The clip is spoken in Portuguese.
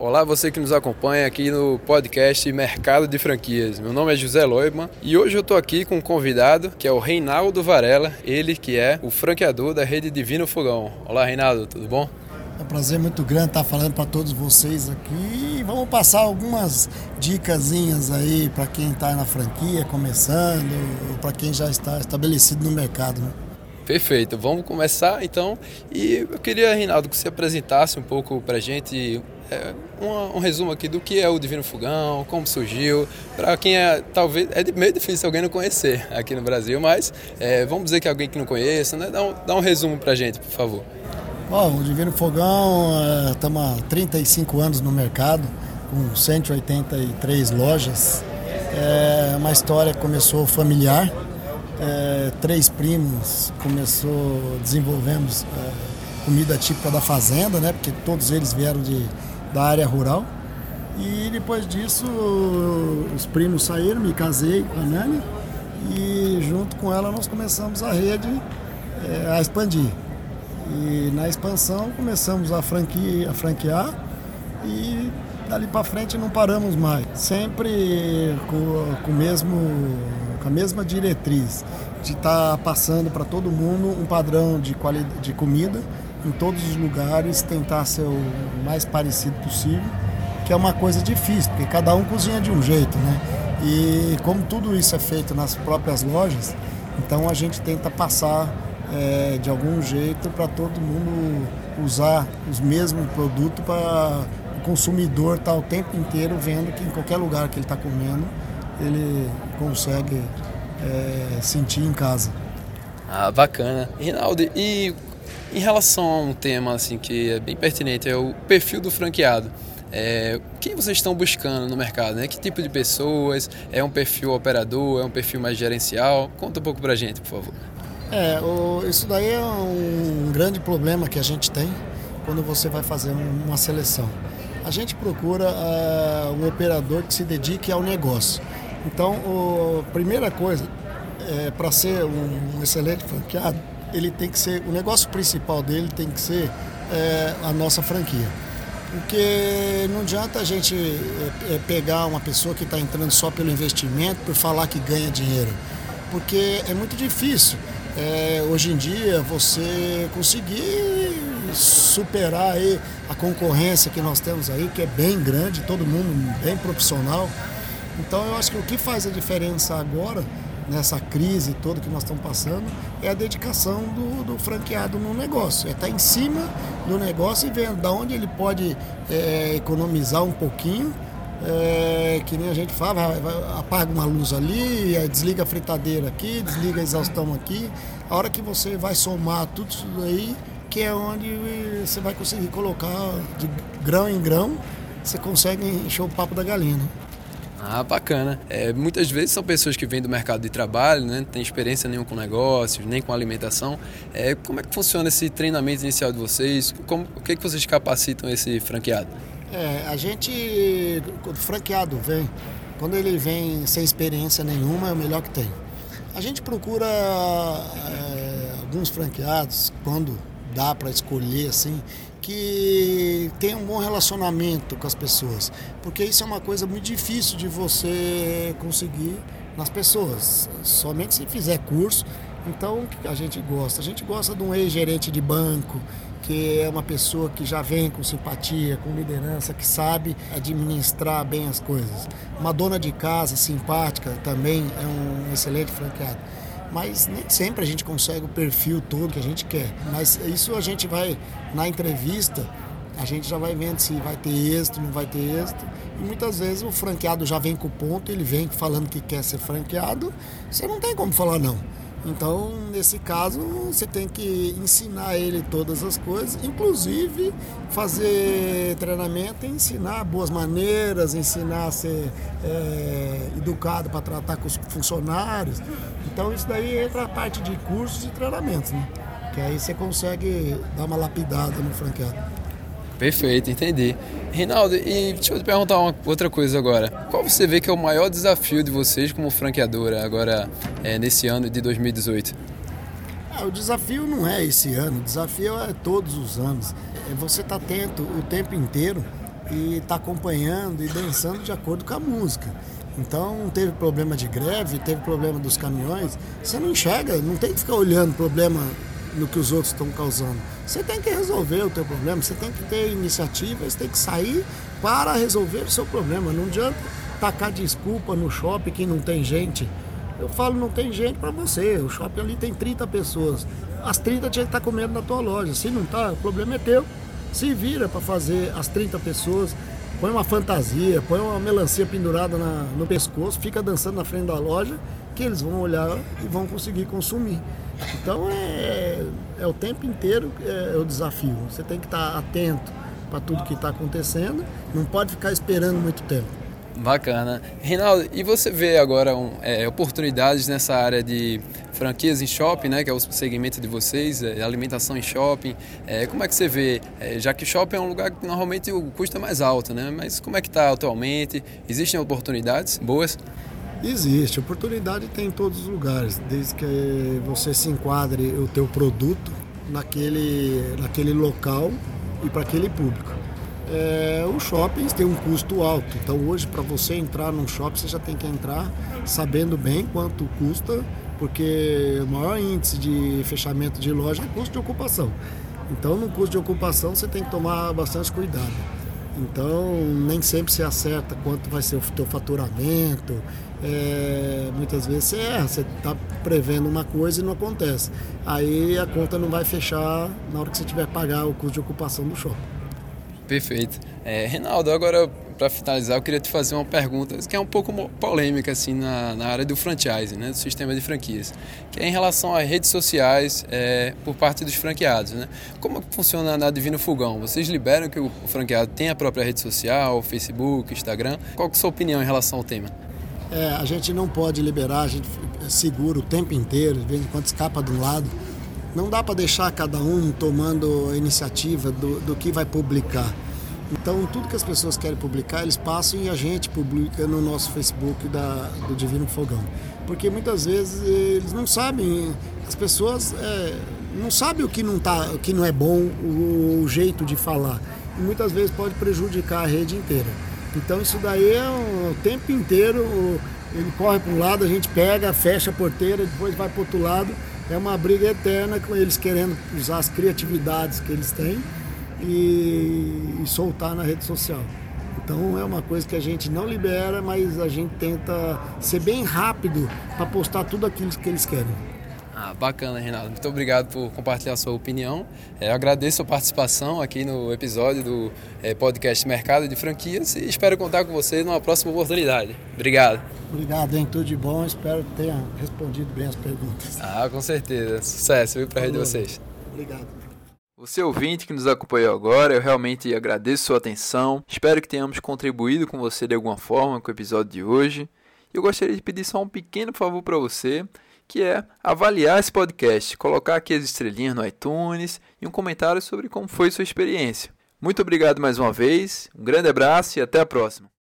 Olá, você que nos acompanha aqui no podcast Mercado de Franquias. Meu nome é José Loibman e hoje eu estou aqui com um convidado que é o Reinaldo Varela, ele que é o franqueador da rede Divino Fogão. Olá, Reinaldo, tudo bom? É um prazer muito grande estar falando para todos vocês aqui. Vamos passar algumas dicasinhas aí para quem está na franquia, começando, para quem já está estabelecido no mercado. Né? Perfeito, vamos começar então. E eu queria, Reinaldo, que você apresentasse um pouco para a gente é, um, um, resumo aqui do que é o Divino Fogão, como surgiu, para quem é, talvez, é meio difícil alguém não conhecer aqui no Brasil, mas é, vamos dizer que alguém que não conheça, né? Dá um, dá um resumo para a gente, por favor. Bom, o Divino Fogão, estamos é, há 35 anos no mercado, com 183 lojas. É uma história que começou familiar, é, três primos começou, desenvolvemos é, comida típica da fazenda, né? Porque todos eles vieram de da área rural. E depois disso, os primos saíram, me casei com a Nani e junto com ela nós começamos a rede é, a expandir. E na expansão começamos a, a franquear e dali para frente não paramos mais. Sempre com, com, mesmo, com a mesma diretriz de estar tá passando para todo mundo um padrão de, de comida em todos os lugares, tentar ser o mais parecido possível, que é uma coisa difícil, porque cada um cozinha de um jeito, né? E como tudo isso é feito nas próprias lojas, então a gente tenta passar é, de algum jeito para todo mundo usar os mesmos produtos para o consumidor estar tá o tempo inteiro vendo que em qualquer lugar que ele está comendo ele consegue é, sentir em casa. Ah, bacana. Rinaldo, e em relação a um tema assim que é bem pertinente, é o perfil do franqueado. É, quem vocês estão buscando no mercado? Né? Que tipo de pessoas? É um perfil operador? É um perfil mais gerencial? Conta um pouco pra gente, por favor. É, o, isso daí é um grande problema que a gente tem quando você vai fazer uma seleção. A gente procura uh, um operador que se dedique ao negócio. Então, a primeira coisa, é, para ser um, um excelente franqueado, ele tem que ser, o negócio principal dele tem que ser é, a nossa franquia. Porque não adianta a gente é, é pegar uma pessoa que está entrando só pelo investimento, por falar que ganha dinheiro. Porque é muito difícil é, hoje em dia você conseguir superar a concorrência que nós temos aí, que é bem grande, todo mundo bem profissional. Então eu acho que o que faz a diferença agora nessa crise toda que nós estamos passando é a dedicação do, do franqueado no negócio. É estar em cima do negócio e vendo da onde ele pode é, economizar um pouquinho. É, que nem a gente fala, apaga uma luz ali, desliga a fritadeira aqui, desliga a exaustão aqui. A hora que você vai somar tudo isso aí, que é onde você vai conseguir colocar de grão em grão, você consegue encher o papo da galinha. Né? Ah, bacana. É, muitas vezes são pessoas que vêm do mercado de trabalho, né? não tem experiência nenhum com negócios, nem com alimentação. É, como é que funciona esse treinamento inicial de vocês? Como, o que, é que vocês capacitam esse franqueado? É, a gente, o franqueado vem, quando ele vem sem experiência nenhuma, é o melhor que tem. A gente procura é, alguns franqueados, quando dá para escolher assim, que tem um bom relacionamento com as pessoas, porque isso é uma coisa muito difícil de você conseguir nas pessoas, somente se fizer curso. Então, o que a gente gosta? A gente gosta de um ex-gerente de banco, que é uma pessoa que já vem com simpatia, com liderança, que sabe administrar bem as coisas. Uma dona de casa simpática também é um excelente franqueado mas nem sempre a gente consegue o perfil todo que a gente quer. Mas isso a gente vai, na entrevista, a gente já vai vendo se vai ter êxito, não vai ter êxito. E muitas vezes o franqueado já vem com o ponto, ele vem falando que quer ser franqueado, você não tem como falar não. Então, nesse caso, você tem que ensinar ele todas as coisas, inclusive fazer treinamento e ensinar boas maneiras, ensinar a ser é, educado para tratar com os funcionários. Então, isso daí entra a parte de cursos e treinamentos, né? Que aí você consegue dar uma lapidada no franqueado. Perfeito, entendi. Reinaldo, e deixa eu te perguntar uma outra coisa agora. Qual você vê que é o maior desafio de vocês como franqueadora agora é, nesse ano de 2018? Ah, o desafio não é esse ano, o desafio é todos os anos. É você estar tá atento o tempo inteiro e está acompanhando e dançando de acordo com a música. Então teve problema de greve, teve problema dos caminhões. Você não enxerga, não tem que ficar olhando problema no que os outros estão causando. Você tem que resolver o teu problema, você tem que ter iniciativa, você tem que sair para resolver o seu problema. Não adianta tacar desculpa no shopping que não tem gente. Eu falo, não tem gente para você. O shopping ali tem 30 pessoas. As 30 tinha que estar tá comendo na tua loja. Se não tá, o problema é teu. Se vira para fazer as 30 pessoas. Põe uma fantasia, põe uma melancia pendurada na, no pescoço, fica dançando na frente da loja, que eles vão olhar e vão conseguir consumir. Então é, é o tempo inteiro é, é o desafio. Você tem que estar atento para tudo que está acontecendo, não pode ficar esperando muito tempo. Bacana. Reinaldo, e você vê agora um, é, oportunidades nessa área de franquias em shopping, né, que é o segmento de vocês, é, alimentação em shopping. É, como é que você vê? É, já que shopping é um lugar que normalmente o custo é mais alto, né? Mas como é que está atualmente? Existem oportunidades boas? Existe. Oportunidade tem em todos os lugares, desde que você se enquadre o teu produto naquele, naquele local e para aquele público. É, os shoppings têm um custo alto, então hoje para você entrar num shopping você já tem que entrar sabendo bem quanto custa, porque o maior índice de fechamento de loja é custo de ocupação. Então no custo de ocupação você tem que tomar bastante cuidado. Então nem sempre se acerta quanto vai ser o teu faturamento. É, muitas vezes você erra, você está prevendo uma coisa e não acontece. Aí a conta não vai fechar na hora que você tiver pagar o custo de ocupação do shopping. Perfeito. É, Reinaldo, agora para finalizar, eu queria te fazer uma pergunta que é um pouco polêmica assim na, na área do franchise, né, do sistema de franquias, que é em relação às redes sociais é, por parte dos franqueados. Né? Como funciona na Divino Fogão? Vocês liberam que o franqueado tenha a própria rede social, Facebook, Instagram? Qual é a sua opinião em relação ao tema? É, a gente não pode liberar, a gente segura o tempo inteiro, de vez em quando escapa de um lado não dá para deixar cada um tomando a iniciativa do, do que vai publicar. Então, tudo que as pessoas querem publicar, eles passam e a gente publica no nosso Facebook da, do Divino Fogão. Porque muitas vezes eles não sabem, as pessoas é, não sabem o que não, tá, o que não é bom, o, o jeito de falar. E muitas vezes pode prejudicar a rede inteira. Então, isso daí é o, tempo inteiro, ele corre para um lado, a gente pega, fecha a porteira, depois vai para outro lado é uma briga eterna com eles querendo usar as criatividades que eles têm e, e soltar na rede social. Então é uma coisa que a gente não libera, mas a gente tenta ser bem rápido para postar tudo aquilo que eles querem. Ah, bacana, Renato. Muito obrigado por compartilhar a sua opinião. É, eu agradeço a participação aqui no episódio do é, podcast Mercado de Franquias e espero contar com você numa próxima oportunidade. Obrigado. Obrigado, hein? Tudo de bom. Espero que tenha respondido bem as perguntas. Ah, com certeza. Sucesso, viu, para a rede de vocês. Obrigado. Você ouvinte que nos acompanhou agora, eu realmente agradeço sua atenção. Espero que tenhamos contribuído com você de alguma forma com o episódio de hoje. Eu gostaria de pedir só um pequeno favor para você que é avaliar esse podcast, colocar aqui as estrelinhas no iTunes e um comentário sobre como foi sua experiência. Muito obrigado mais uma vez, um grande abraço e até a próxima.